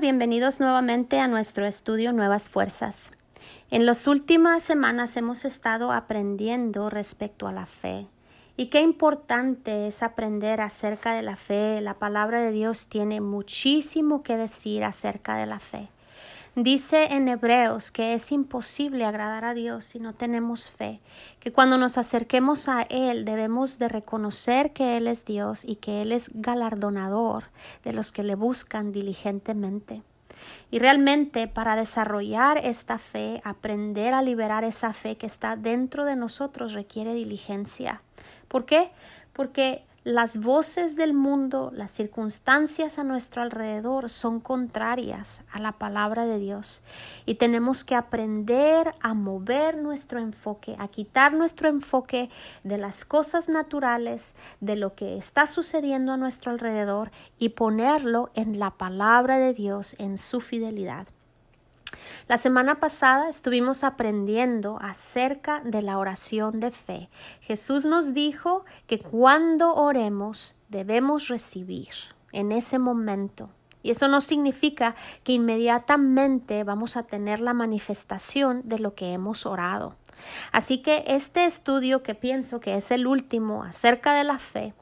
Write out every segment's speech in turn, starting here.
Bienvenidos nuevamente a nuestro estudio Nuevas Fuerzas. En las últimas semanas hemos estado aprendiendo respecto a la fe. Y qué importante es aprender acerca de la fe. La palabra de Dios tiene muchísimo que decir acerca de la fe. Dice en Hebreos que es imposible agradar a Dios si no tenemos fe, que cuando nos acerquemos a Él debemos de reconocer que Él es Dios y que Él es galardonador de los que le buscan diligentemente. Y realmente para desarrollar esta fe, aprender a liberar esa fe que está dentro de nosotros requiere diligencia. ¿Por qué? Porque las voces del mundo, las circunstancias a nuestro alrededor son contrarias a la palabra de Dios y tenemos que aprender a mover nuestro enfoque, a quitar nuestro enfoque de las cosas naturales, de lo que está sucediendo a nuestro alrededor y ponerlo en la palabra de Dios, en su fidelidad. La semana pasada estuvimos aprendiendo acerca de la oración de fe. Jesús nos dijo que cuando oremos debemos recibir en ese momento. Y eso no significa que inmediatamente vamos a tener la manifestación de lo que hemos orado. Así que este estudio que pienso que es el último acerca de la fe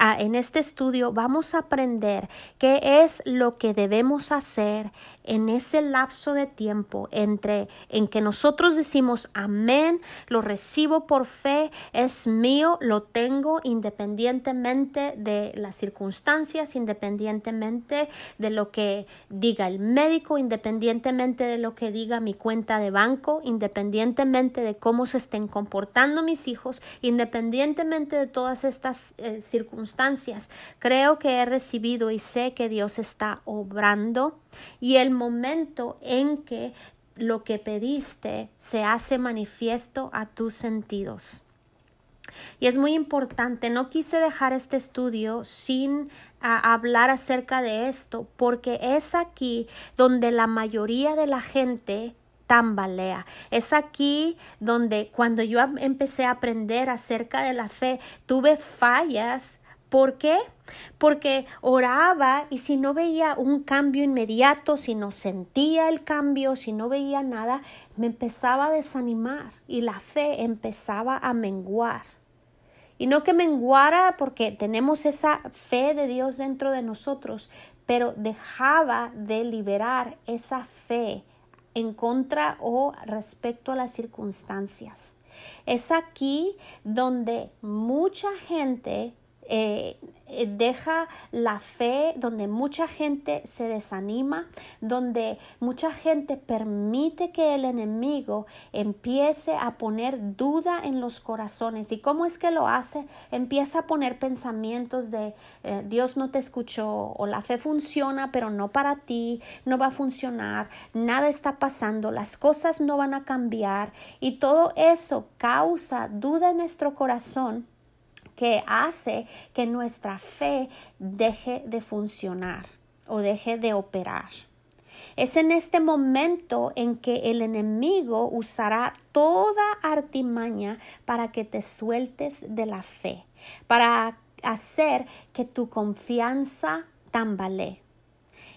en este estudio vamos a aprender qué es lo que debemos hacer en ese lapso de tiempo entre en que nosotros decimos amén, lo recibo por fe, es mío, lo tengo independientemente de las circunstancias, independientemente de lo que diga el médico, independientemente de lo que diga mi cuenta de banco, independientemente de cómo se estén comportando mis hijos, independientemente de todas estas eh, circunstancias Creo que he recibido y sé que Dios está obrando y el momento en que lo que pediste se hace manifiesto a tus sentidos. Y es muy importante, no quise dejar este estudio sin hablar acerca de esto, porque es aquí donde la mayoría de la gente tambalea. Es aquí donde cuando yo empecé a aprender acerca de la fe, tuve fallas ¿Por qué? Porque oraba y si no veía un cambio inmediato, si no sentía el cambio, si no veía nada, me empezaba a desanimar y la fe empezaba a menguar. Y no que menguara porque tenemos esa fe de Dios dentro de nosotros, pero dejaba de liberar esa fe en contra o respecto a las circunstancias. Es aquí donde mucha gente eh, eh, deja la fe donde mucha gente se desanima, donde mucha gente permite que el enemigo empiece a poner duda en los corazones. ¿Y cómo es que lo hace? Empieza a poner pensamientos de eh, Dios no te escuchó o la fe funciona pero no para ti, no va a funcionar, nada está pasando, las cosas no van a cambiar y todo eso causa duda en nuestro corazón que hace que nuestra fe deje de funcionar o deje de operar. Es en este momento en que el enemigo usará toda artimaña para que te sueltes de la fe, para hacer que tu confianza tambalee.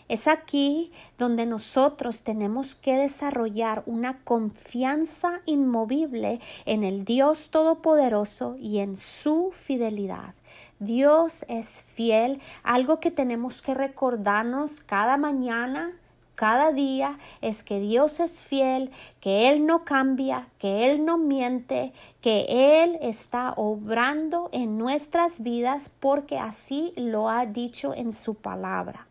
Es aquí donde nosotros tenemos que desarrollar una confianza inmovible en el Dios Todopoderoso y en su fidelidad. Dios es fiel, algo que tenemos que recordarnos cada mañana, cada día es que Dios es fiel, que Él no cambia, que Él no miente, que Él está obrando en nuestras vidas porque así lo ha dicho en su palabra.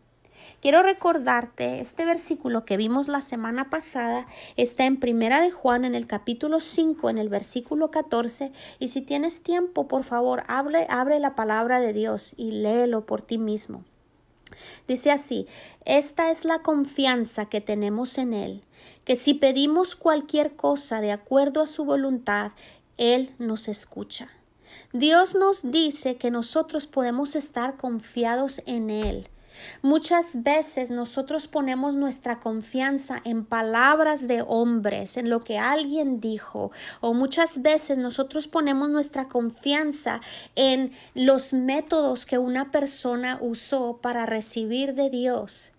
Quiero recordarte este versículo que vimos la semana pasada, está en Primera de Juan en el capítulo 5 en el versículo 14 y si tienes tiempo, por favor, abre, abre la palabra de Dios y léelo por ti mismo. Dice así, esta es la confianza que tenemos en Él, que si pedimos cualquier cosa de acuerdo a su voluntad, Él nos escucha. Dios nos dice que nosotros podemos estar confiados en Él, Muchas veces nosotros ponemos nuestra confianza en palabras de hombres, en lo que alguien dijo, o muchas veces nosotros ponemos nuestra confianza en los métodos que una persona usó para recibir de Dios.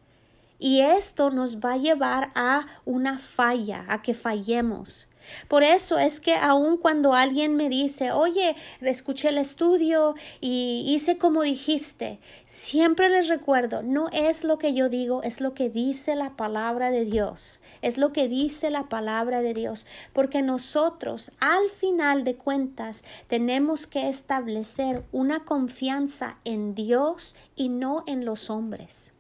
Y esto nos va a llevar a una falla, a que fallemos. Por eso es que aun cuando alguien me dice, oye, escuché el estudio y hice como dijiste, siempre les recuerdo, no es lo que yo digo, es lo que dice la palabra de Dios, es lo que dice la palabra de Dios, porque nosotros al final de cuentas tenemos que establecer una confianza en Dios y no en los hombres.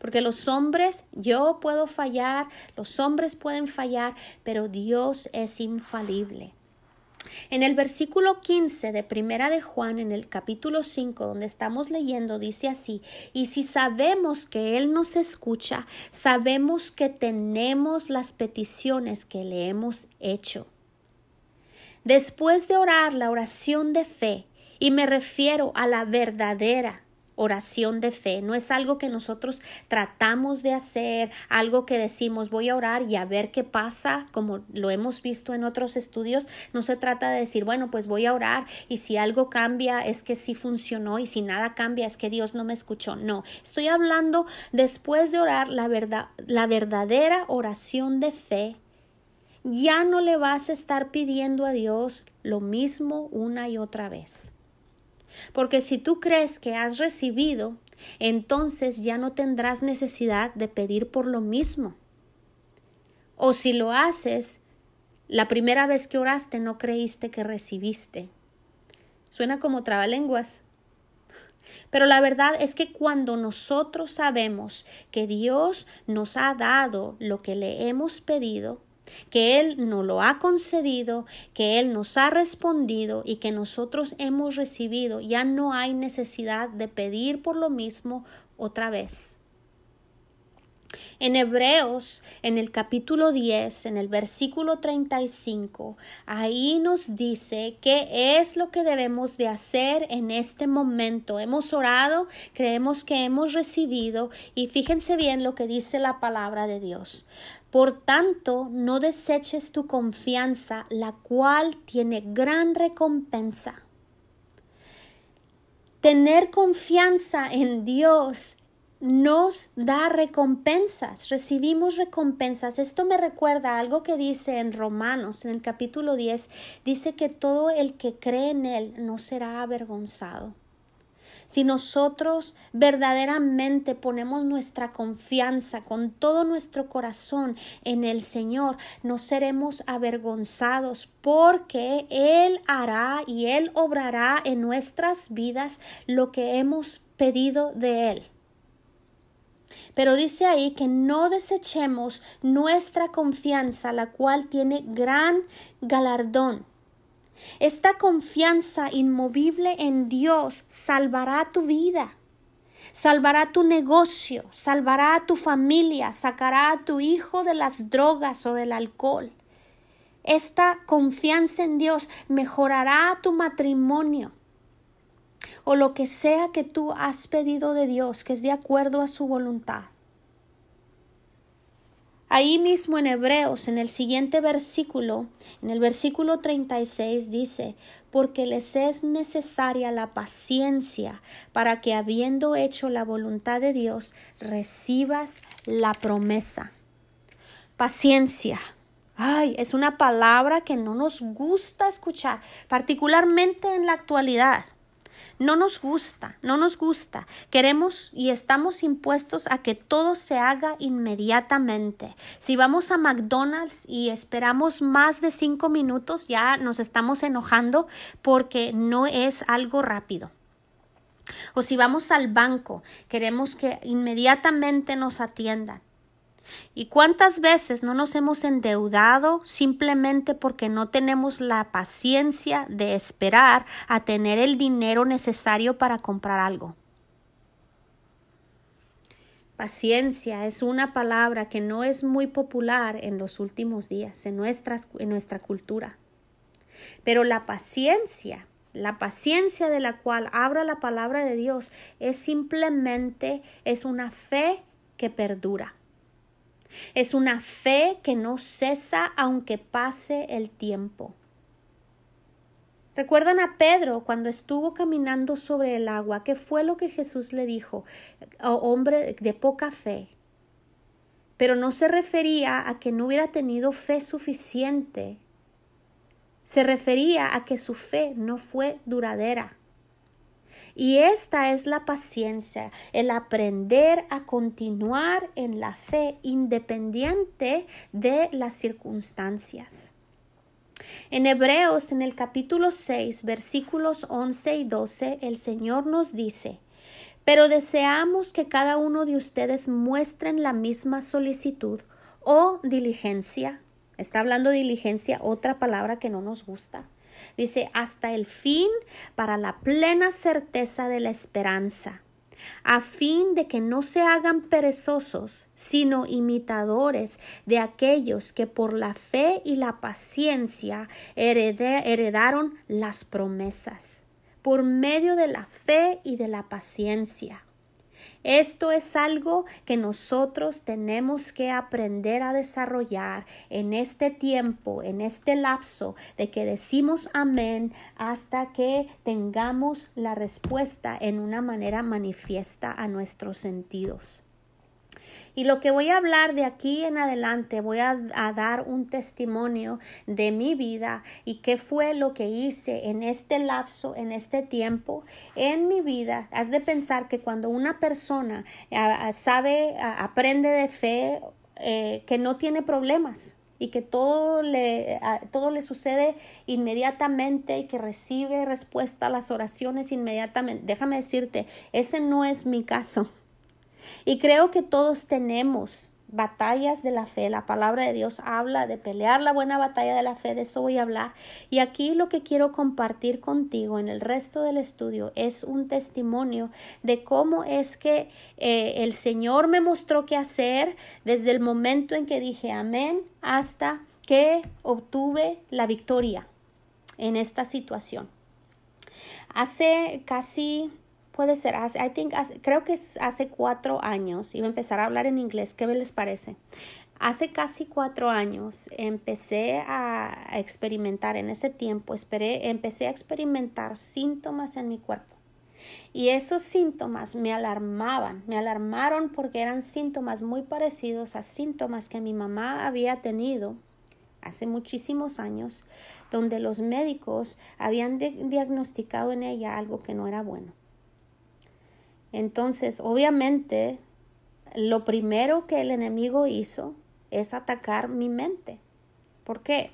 Porque los hombres, yo puedo fallar, los hombres pueden fallar, pero Dios es infalible. En el versículo 15 de Primera de Juan, en el capítulo 5, donde estamos leyendo, dice así, y si sabemos que Él nos escucha, sabemos que tenemos las peticiones que le hemos hecho. Después de orar la oración de fe, y me refiero a la verdadera, oración de fe. No es algo que nosotros tratamos de hacer, algo que decimos voy a orar y a ver qué pasa, como lo hemos visto en otros estudios. No se trata de decir, bueno, pues voy a orar y si algo cambia es que sí funcionó y si nada cambia es que Dios no me escuchó. No, estoy hablando después de orar la verdad, la verdadera oración de fe. Ya no le vas a estar pidiendo a Dios lo mismo una y otra vez. Porque si tú crees que has recibido, entonces ya no tendrás necesidad de pedir por lo mismo. O si lo haces, la primera vez que oraste no creíste que recibiste. Suena como trabalenguas. Pero la verdad es que cuando nosotros sabemos que Dios nos ha dado lo que le hemos pedido, que Él nos lo ha concedido, que Él nos ha respondido y que nosotros hemos recibido. Ya no hay necesidad de pedir por lo mismo otra vez. En Hebreos, en el capítulo 10, en el versículo 35, ahí nos dice qué es lo que debemos de hacer en este momento. Hemos orado, creemos que hemos recibido y fíjense bien lo que dice la palabra de Dios. Por tanto, no deseches tu confianza, la cual tiene gran recompensa. Tener confianza en Dios nos da recompensas, recibimos recompensas. Esto me recuerda a algo que dice en Romanos, en el capítulo 10, dice que todo el que cree en Él no será avergonzado. Si nosotros verdaderamente ponemos nuestra confianza con todo nuestro corazón en el Señor, no seremos avergonzados porque Él hará y Él obrará en nuestras vidas lo que hemos pedido de Él. Pero dice ahí que no desechemos nuestra confianza, la cual tiene gran galardón. Esta confianza inmovible en Dios salvará tu vida, salvará tu negocio, salvará a tu familia, sacará a tu hijo de las drogas o del alcohol. Esta confianza en Dios mejorará tu matrimonio o lo que sea que tú has pedido de Dios que es de acuerdo a su voluntad. Ahí mismo en Hebreos, en el siguiente versículo, en el versículo 36 dice, porque les es necesaria la paciencia para que habiendo hecho la voluntad de Dios, recibas la promesa. Paciencia. Ay, es una palabra que no nos gusta escuchar, particularmente en la actualidad. No nos gusta, no nos gusta. Queremos y estamos impuestos a que todo se haga inmediatamente. Si vamos a McDonald's y esperamos más de cinco minutos, ya nos estamos enojando porque no es algo rápido. O si vamos al banco, queremos que inmediatamente nos atiendan. ¿Y cuántas veces no nos hemos endeudado simplemente porque no tenemos la paciencia de esperar a tener el dinero necesario para comprar algo? Paciencia es una palabra que no es muy popular en los últimos días, en, en nuestra cultura. Pero la paciencia, la paciencia de la cual habla la palabra de Dios es simplemente es una fe que perdura. Es una fe que no cesa aunque pase el tiempo. ¿Recuerdan a Pedro cuando estuvo caminando sobre el agua? ¿Qué fue lo que Jesús le dijo? Oh, hombre de poca fe, pero no se refería a que no hubiera tenido fe suficiente. Se refería a que su fe no fue duradera. Y esta es la paciencia, el aprender a continuar en la fe independiente de las circunstancias. En Hebreos, en el capítulo 6, versículos 11 y 12, el Señor nos dice, pero deseamos que cada uno de ustedes muestren la misma solicitud o diligencia. Está hablando diligencia, otra palabra que no nos gusta Dice, hasta el fin para la plena certeza de la esperanza, a fin de que no se hagan perezosos, sino imitadores de aquellos que por la fe y la paciencia heredaron las promesas, por medio de la fe y de la paciencia. Esto es algo que nosotros tenemos que aprender a desarrollar en este tiempo, en este lapso de que decimos amén hasta que tengamos la respuesta en una manera manifiesta a nuestros sentidos. Y lo que voy a hablar de aquí en adelante, voy a, dar un testimonio de mi vida y qué fue lo que hice en este lapso, en este tiempo, en mi vida. Has de pensar que cuando una persona sabe, aprende de fe, eh, que no tiene problemas, y que todo le, todo le sucede inmediatamente y que recibe respuesta a las oraciones inmediatamente. Déjame decirte, ese no es mi caso. Y creo que todos tenemos batallas de la fe. La palabra de Dios habla de pelear la buena batalla de la fe, de eso voy a hablar. Y aquí lo que quiero compartir contigo en el resto del estudio es un testimonio de cómo es que eh, el Señor me mostró qué hacer desde el momento en que dije amén hasta que obtuve la victoria en esta situación. Hace casi puede ser, I think, creo que es hace cuatro años, iba a empezar a hablar en inglés, ¿qué les parece? Hace casi cuatro años empecé a experimentar, en ese tiempo esperé, empecé a experimentar síntomas en mi cuerpo. Y esos síntomas me alarmaban, me alarmaron porque eran síntomas muy parecidos a síntomas que mi mamá había tenido hace muchísimos años, donde los médicos habían diagnosticado en ella algo que no era bueno. Entonces, obviamente, lo primero que el enemigo hizo es atacar mi mente. ¿Por qué?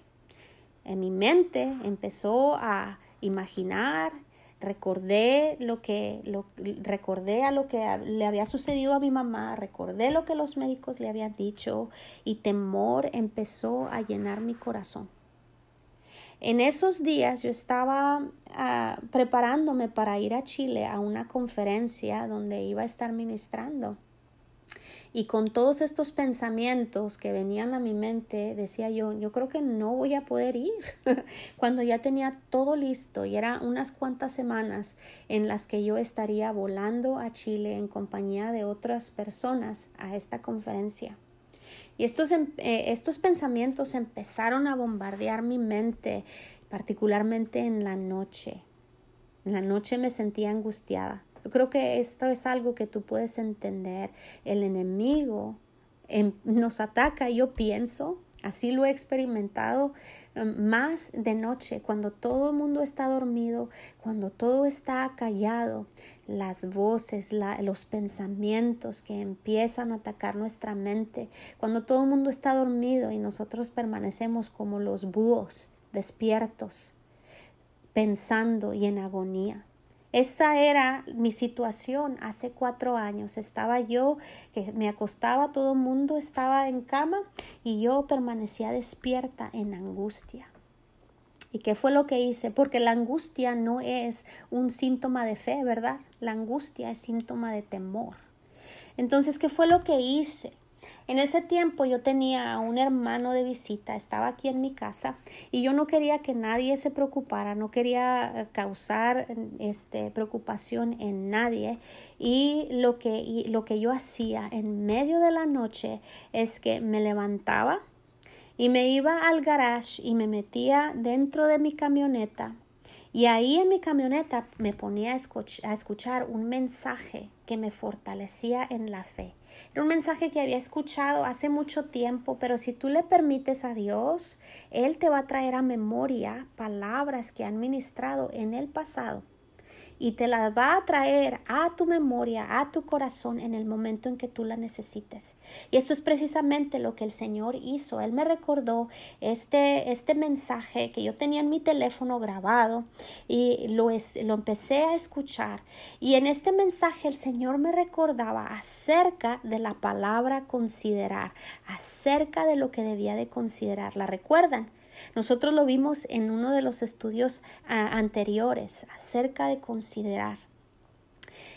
En mi mente empezó a imaginar, recordé lo que lo, recordé a lo que le había sucedido a mi mamá, recordé lo que los médicos le habían dicho y temor empezó a llenar mi corazón. En esos días yo estaba ah, preparándome para ir a Chile a una conferencia donde iba a estar ministrando. Y con todos estos pensamientos que venían a mi mente, decía yo, yo creo que no voy a poder ir. Cuando ya tenía todo listo y era unas cuantas semanas en las que yo estaría volando a Chile en compañía de otras personas a esta conferencia. Y estos, em, eh, estos pensamientos empezaron a bombardear mi mente, particularmente en la noche. En la noche me sentía angustiada. Yo creo que esto es algo que tú puedes entender. El enemigo em, nos ataca, yo pienso, así lo he experimentado em, más de noche, cuando todo el mundo está dormido, cuando todo está callado, las voces, los pensamientos que empiezan a atacar nuestra mente, cuando todo el mundo está dormido y nosotros permanecemos como los búhos despiertos, pensando y en agonía. Esa era mi situación hace cuatro años. Estaba yo que me acostaba, todo el mundo estaba en cama y yo permanecía despierta en angustia. ¿Y qué fue lo que hice? Porque la angustia no es un síntoma de fe, ¿verdad? La angustia es síntoma de temor. Entonces, ¿qué fue lo que hice? En ese tiempo yo tenía a un hermano de visita, estaba aquí en mi casa y yo no quería que nadie se preocupara, no quería eh, causar este, preocupación en nadie. Y lo que, lo que yo hacía en medio de la noche es que me levantaba y me iba al garage y me metía dentro de mi camioneta Y ahí en mi camioneta me ponía a, escuchar un mensaje que me fortalecía en la fe. Era un mensaje que había escuchado hace mucho tiempo, pero si tú le permites a Dios, Él te va a traer a memoria palabras que han ministrado en el pasado y te las va a traer a tu memoria, a tu corazón en el momento en que tú la necesites. Y esto es precisamente lo que el Señor hizo. Él me recordó este, este mensaje que yo tenía en mi teléfono grabado y lo, es, lo empecé a escuchar. Y en este mensaje el Señor me recordaba acerca de la palabra considerar, acerca de lo que debía de considerar. ¿La recuerdan? Nosotros lo vimos en uno de los estudios anteriores acerca de considerar.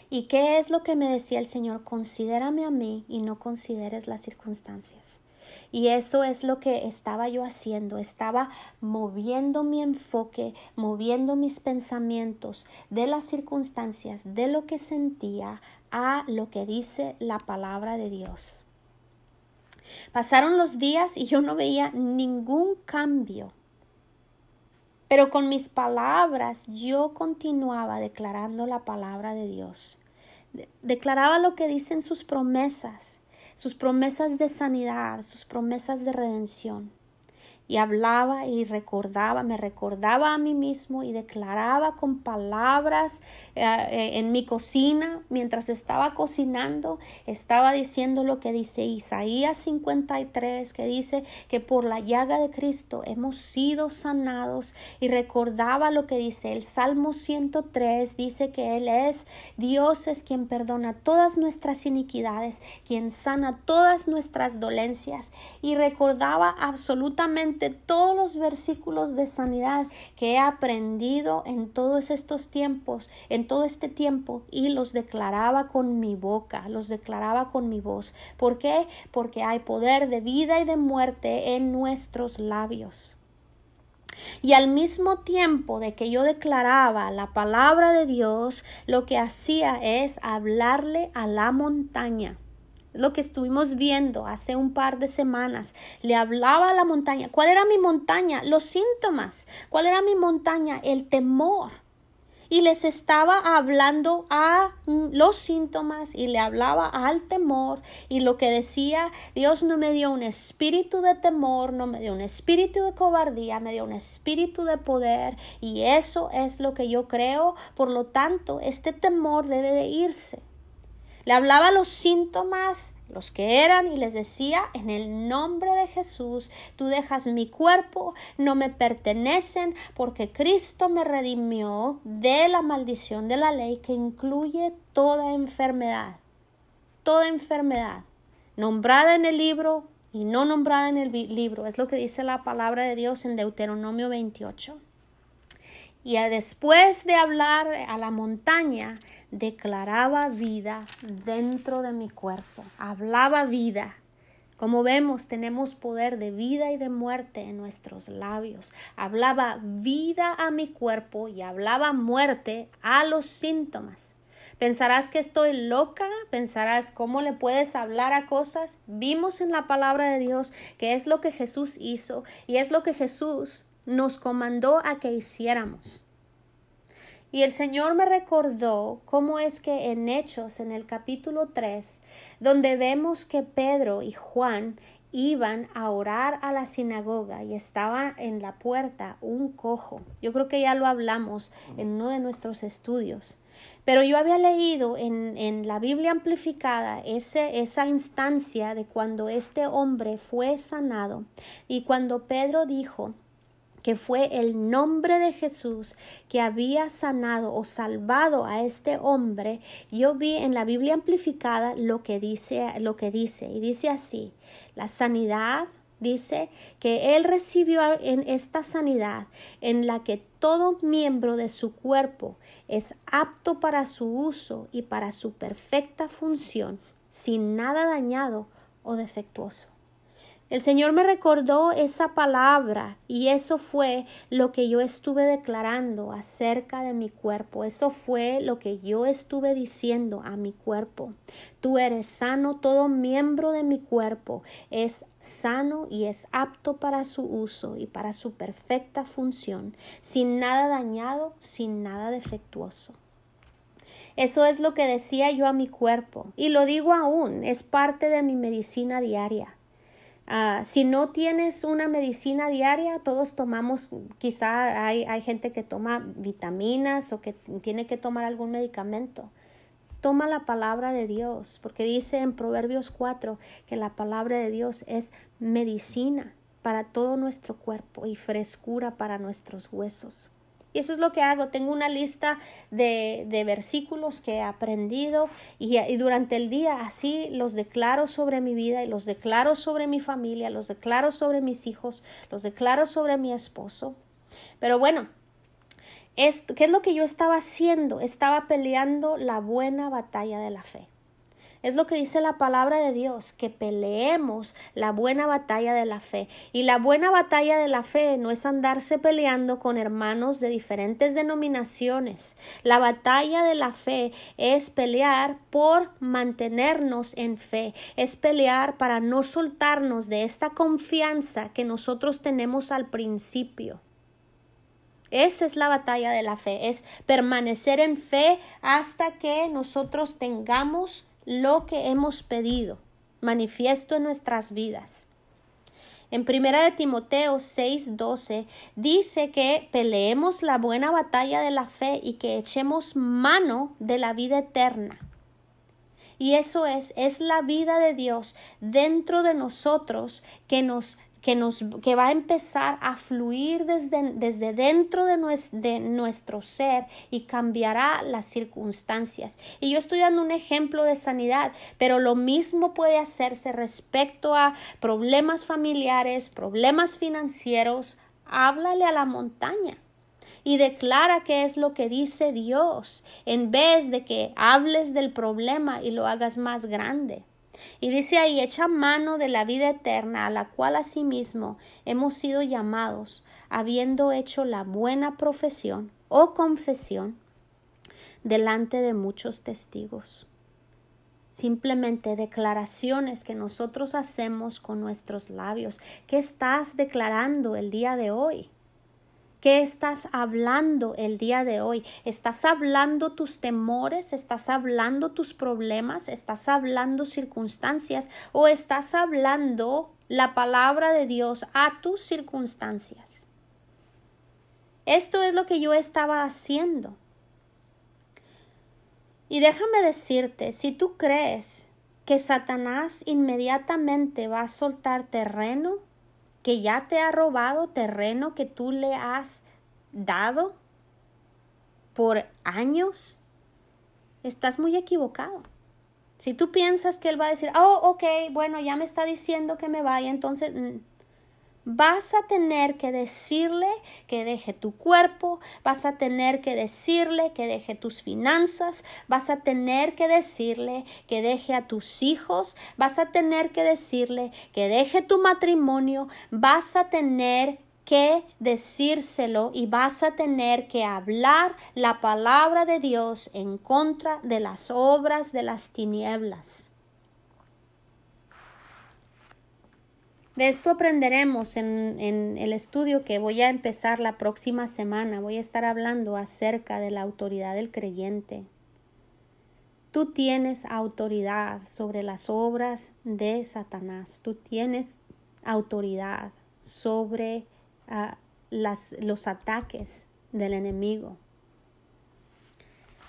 ¿Y qué es lo que me decía el Señor? Considérame a mí y no consideres las circunstancias. Y eso es lo que estaba yo haciendo. Estaba moviendo mi enfoque, moviendo mis pensamientos de las circunstancias, de lo que sentía, a lo que dice la palabra de Dios. Pasaron los días y yo no veía ningún cambio. Pero con mis palabras yo continuaba declarando la palabra de Dios. declaraba lo que dicen sus promesas, sus promesas de sanidad, sus promesas de redención y hablaba y recordaba, me recordaba a mí mismo y declaraba con palabras eh, eh, en mi cocina, mientras estaba cocinando, estaba diciendo lo que dice Isaías 53, que dice que por la llaga de Cristo hemos sido sanados y recordaba lo que dice el Salmo 103, dice que Él es Dios es quien perdona todas nuestras iniquidades, quien sana todas nuestras dolencias y recordaba absolutamente todos los versículos de sanidad que he aprendido en todos estos tiempos, en todo este tiempo, y los declaraba con mi boca, los declaraba con mi voz. ¿Por qué? Porque hay poder de vida y de muerte en nuestros labios. Y al mismo tiempo de que yo declaraba la palabra de Dios, lo que hacía es hablarle a la montaña lo que estuvimos viendo hace un par de semanas. Le hablaba a la montaña. ¿Cuál era mi montaña? Los síntomas. ¿Cuál era mi montaña? El temor. Y les estaba hablando a los síntomas y le hablaba al temor y lo que decía, Dios no me dio un espíritu de temor, no me dio un espíritu de cobardía, me dio un espíritu de poder y eso es lo que yo creo. Por lo tanto, este temor debe de irse. Le hablaba los síntomas, los que eran, y les decía, en el nombre de Jesús, tú dejas mi cuerpo, no me pertenecen, porque Cristo me redimió de la maldición de la ley que incluye toda enfermedad, toda enfermedad, nombrada en el libro y no nombrada en el libro. Es lo que dice la palabra de Dios en Deuteronomio 28. Y después de hablar a la montaña, declaraba vida dentro de mi cuerpo, hablaba vida. Como vemos, tenemos poder de vida y de muerte en nuestros labios. Hablaba vida a mi cuerpo y hablaba muerte a los síntomas. Pensarás que estoy loca, pensarás cómo le puedes hablar a cosas. Vimos en la palabra de Dios que es lo que Jesús hizo y es lo que Jesús nos comandó a que hiciéramos. Y el Señor me recordó cómo es que en Hechos, en el capítulo 3, donde vemos que Pedro y Juan iban a orar a la sinagoga y estaba en la puerta un cojo. Yo creo que ya lo hablamos en uno de nuestros estudios. Pero yo había leído en, en la Biblia amplificada ese, esa instancia de cuando este hombre fue sanado y cuando Pedro dijo, que fue el nombre de Jesús que había sanado o salvado a este hombre, yo vi en la Biblia amplificada lo que dice, lo que dice, y dice así, la sanidad dice que él recibió en esta sanidad en la que todo miembro de su cuerpo es apto para su uso y para su perfecta función, sin nada dañado o defectuoso. El Señor me recordó esa palabra y eso fue lo que yo estuve declarando acerca de mi cuerpo. Eso fue lo que yo estuve diciendo a mi cuerpo. Tú eres sano, todo miembro de mi cuerpo es sano y es apto para su uso y para su perfecta función, sin nada dañado, sin nada defectuoso. Eso es lo que decía yo a mi cuerpo y lo digo aún, es parte de mi medicina diaria. Ah, si no tienes una medicina diaria, todos tomamos, quizá hay, hay gente que toma vitaminas o que tiene que tomar algún medicamento. Toma la palabra de Dios, porque dice en Proverbios 4 que la palabra de Dios es medicina para todo nuestro cuerpo y frescura para nuestros huesos. Y eso es lo que hago. Tengo una lista de, de versículos que he aprendido y, y, durante el día así los declaro sobre mi vida y los declaro sobre mi familia, los declaro sobre mis hijos, los declaro sobre mi esposo. Pero bueno, esto, ¿qué es lo que yo estaba haciendo? Estaba peleando la buena batalla de la fe. Es lo que dice la palabra de Dios, que peleemos la buena batalla de la fe. Y la buena batalla de la fe no es andarse peleando con hermanos de diferentes denominaciones. La batalla de la fe es pelear por mantenernos en fe, es pelear para no soltarnos de esta confianza que nosotros tenemos al principio. Esa es la batalla de la fe, es permanecer en fe hasta que nosotros tengamos lo que hemos pedido, manifiesto en nuestras vidas. En primera de Timoteo 6:12 dice que peleemos la buena batalla de la fe y que echemos mano de la vida eterna. Y eso es, es la vida de Dios dentro de nosotros que nos que, nos, que va a empezar a fluir desde, desde dentro de, de nuestro ser y cambiará las circunstancias. Y yo estoy dando un ejemplo de sanidad, pero lo mismo puede hacerse respecto a problemas familiares, problemas financieros. Háblale a la montaña y declara qué es lo que dice Dios en vez de que hables del problema y lo hagas más grande. Y dice ahí, echa mano de la vida eterna, a la cual asimismo hemos sido llamados, habiendo hecho la buena profesión o confesión delante de muchos testigos. Simplemente declaraciones que nosotros hacemos con nuestros labios. ¿Qué estás declarando el día de hoy? ¿Qué estás hablando el día de hoy? ¿Estás hablando tus temores? ¿Estás hablando tus problemas? ¿Estás hablando circunstancias? ¿O estás hablando la palabra de Dios a tus circunstancias? Esto es lo que yo estaba haciendo. Y déjame decirte, si tú crees que Satanás inmediatamente va a soltar terreno que ya te ha robado terreno que tú le has dado por años, estás muy equivocado. Si tú piensas que él va a decir, oh, ok, bueno, ya me está diciendo que me vaya, entonces mm, vas a tener que decirle que deje tu cuerpo, vas a tener que decirle que deje tus finanzas, vas a tener que decirle que deje a tus hijos, vas a tener que decirle que deje tu matrimonio, vas a tener que decírselo y vas a tener que hablar la palabra de Dios en contra de las obras de las tinieblas. De esto aprenderemos en, en, el estudio que voy a empezar la próxima semana. Voy a estar hablando acerca de la autoridad del creyente. Tú tienes autoridad sobre las obras de Satanás. Tú tienes autoridad sobre uh, las, los ataques del enemigo.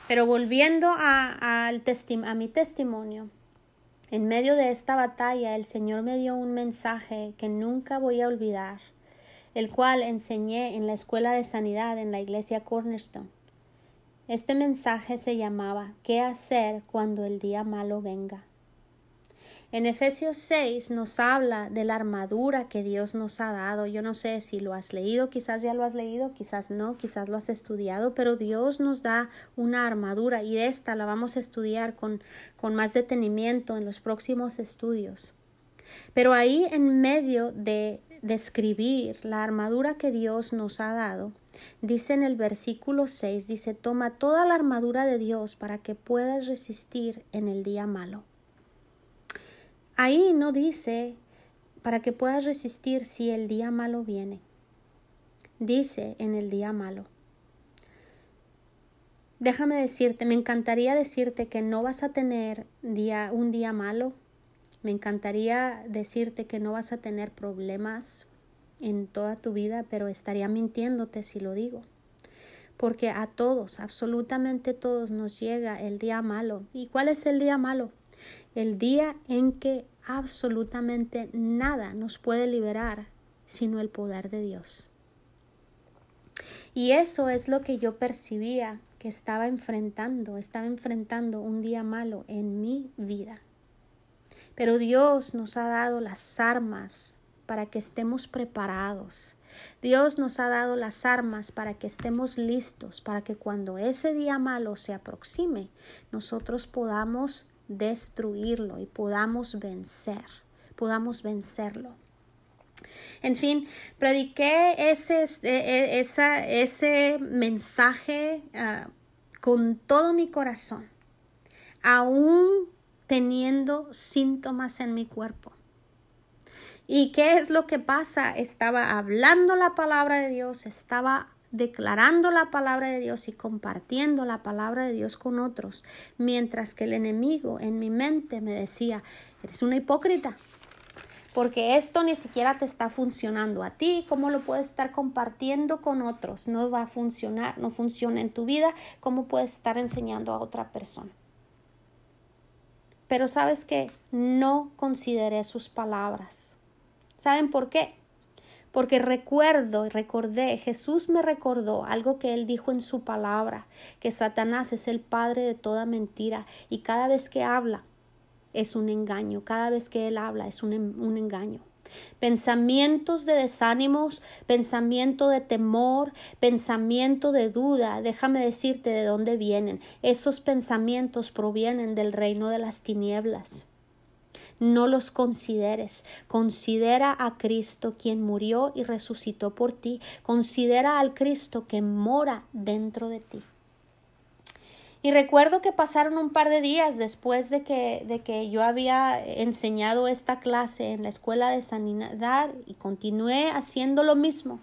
Pero volviendo a, a mi testimonio, en medio de esta batalla el Señor me dio un mensaje que nunca voy a olvidar, el cual enseñé en la escuela de sanidad en la iglesia Cornerstone. Este mensaje se llamaba ¿Qué hacer cuando el día malo venga? En Efesios 6 nos habla de la armadura que Dios nos ha dado. Yo no sé si lo has leído, quizás ya lo has leído, quizás no, quizás lo has estudiado, pero Dios nos da una armadura y esta la vamos a estudiar con, con más detenimiento en los próximos estudios. Pero ahí en medio de describir la armadura que Dios nos ha dado, dice en el versículo 6, dice, toma toda la armadura de Dios para que puedas resistir en el día malo. Ahí no dice para que puedas resistir si el día malo viene. Dice en el día malo. Déjame decirte, me encantaría decirte que no vas a tener día, un día malo. Me encantaría decirte que no vas a tener problemas en toda tu vida, pero estaría mintiéndote si lo digo. Porque a todos, absolutamente todos, nos llega el día malo. ¿Y cuál es el día malo? El día en que absolutamente nada nos puede liberar sino el poder de Dios. Y eso es lo que yo percibía que estaba enfrentando, estaba enfrentando un día malo en mi vida. Pero Dios nos ha dado las armas para que estemos preparados. Dios nos ha dado las armas para que estemos listos, para que cuando ese día malo se aproxime, nosotros podamos destruirlo y podamos vencer, podamos vencerlo. En fin, prediqué ese, e, e, ese mensaje ah, con todo mi corazón, aún teniendo síntomas en mi cuerpo. ¿Y qué es lo que pasa? Estaba hablando la palabra de Dios, estaba declarando la palabra de Dios y compartiendo la palabra de Dios con otros, mientras que el enemigo en mi mente me decía, eres una hipócrita, porque esto ni siquiera te está funcionando a ti, ¿cómo lo puedes estar compartiendo con otros? No va a funcionar, no funciona en tu vida, ¿cómo puedes estar enseñando a otra persona? Pero sabes que no consideré sus palabras. ¿Saben por qué? Porque recuerdo y recordé, Jesús me recordó algo que él dijo en su palabra, que Satanás es el padre de toda mentira y cada vez que habla es un engaño. Cada vez que Él habla es un, un engaño. Pensamientos de desánimos, pensamiento de temor, pensamiento de duda. Déjame decirte de dónde vienen. Esos pensamientos provienen del reino de las tinieblas. No los consideres. Considera a Cristo quien murió y resucitó por ti. Considera al Cristo que mora dentro de ti. Y recuerdo que pasaron un par de días después de que, de que yo había enseñado esta clase en la escuela de sanidad y continué haciendo lo mismo,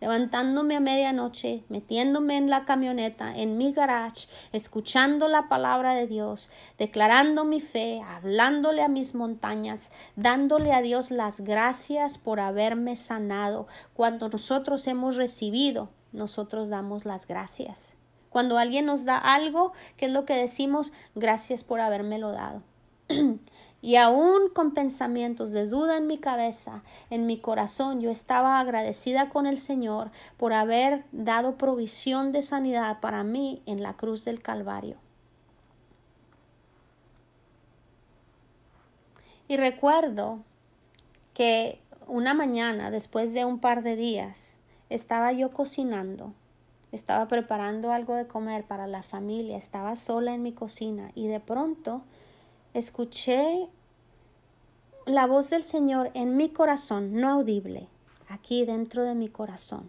levantándome a medianoche, metiéndome en la camioneta, en mi garage, escuchando la palabra de Dios, declarando mi fe, hablándole a mis montañas, dándole a Dios las gracias por haberme sanado. Cuando nosotros hemos recibido, nosotros damos las gracias. Cuando alguien nos da algo, ¿qué es lo que decimos? Gracias por habérmelo dado. y aún con pensamientos de duda en mi cabeza, en mi corazón, yo estaba agradecida con el Señor por haber dado provisión de sanidad para mí en la cruz del Calvario. Y recuerdo que una mañana, después de un par de días, estaba yo cocinando estaba preparando algo de comer para la familia, estaba sola en mi cocina y de pronto escuché la voz del Señor en mi corazón, no audible, aquí dentro de mi corazón.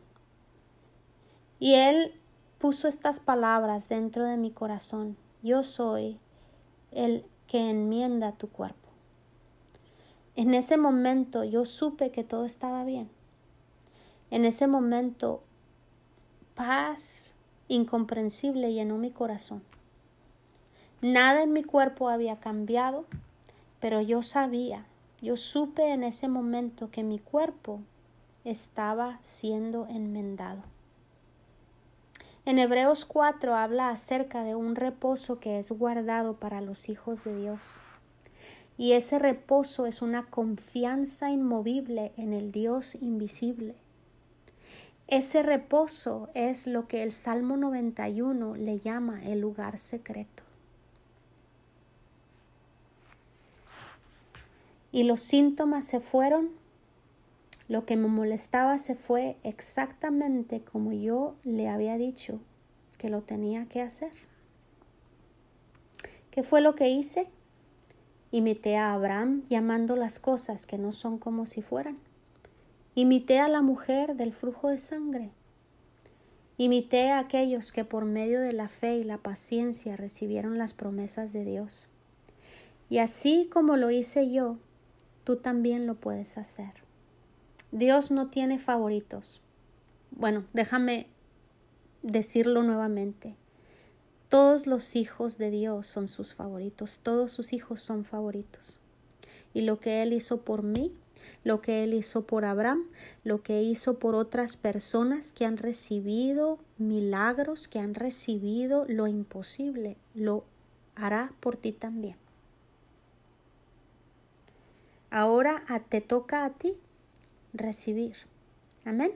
Y Él puso estas palabras dentro de mi corazón. Yo soy el que enmienda tu cuerpo. En ese momento yo supe que todo estaba bien. En ese momento paz incomprensible llenó mi corazón. Nada en mi cuerpo había cambiado, pero yo sabía, yo supe en ese momento que mi cuerpo estaba siendo enmendado. En Hebreos 4 habla acerca de un reposo que es guardado para los hijos de Dios. Y ese reposo es una confianza inmovible en el Dios invisible. Ese reposo es lo que el Salmo 91 le llama el lugar secreto. Y los síntomas se fueron, lo que me molestaba se fue exactamente como yo le había dicho que lo tenía que hacer. ¿Qué fue lo que hice? Imité a Abraham llamando las cosas que no son como si fueran. Imité a la mujer del flujo de sangre. Imité a aquellos que por medio de la fe y la paciencia recibieron las promesas de Dios. Y así como lo hice yo, tú también lo puedes hacer. Dios no tiene favoritos. Bueno, déjame decirlo nuevamente. Todos los hijos de Dios son sus favoritos, todos sus hijos son favoritos. Y lo que Él hizo por mí, lo que Él hizo por Abraham, lo que hizo por otras personas que han recibido milagros, que han recibido lo imposible, lo hará por ti también. Ahora te toca a ti recibir. Amén.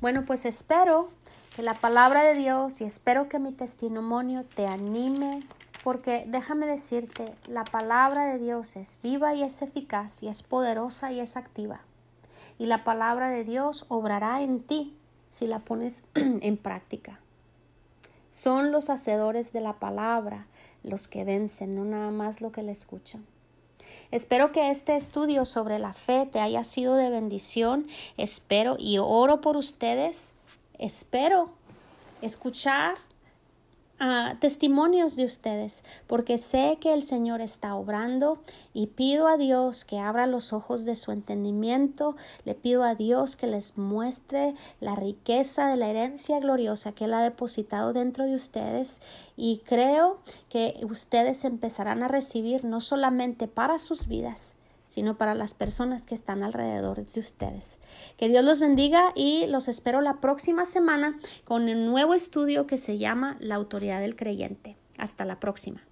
Bueno, pues espero que la palabra de Dios y espero que mi testimonio te anime, porque déjame decirte, la palabra de Dios es viva y es eficaz y es poderosa y es activa. Y la palabra de Dios obrará en ti si la pones en práctica. Son los hacedores de la palabra los que vencen, no nada más lo que le escuchan. Espero que este estudio sobre la fe te haya sido de bendición. Espero y oro por ustedes. Espero escuchar testimonios de ustedes, porque sé que el Señor está obrando y pido a Dios que abra los ojos de su entendimiento, le pido a Dios que les muestre la riqueza de la herencia gloriosa que Él ha depositado dentro de ustedes y creo que ustedes empezarán a recibir no solamente para sus vidas, sino para las personas que están alrededor de ustedes. Que Dios los bendiga y los espero la próxima semana con un nuevo estudio que se llama La autoridad del creyente. Hasta la próxima.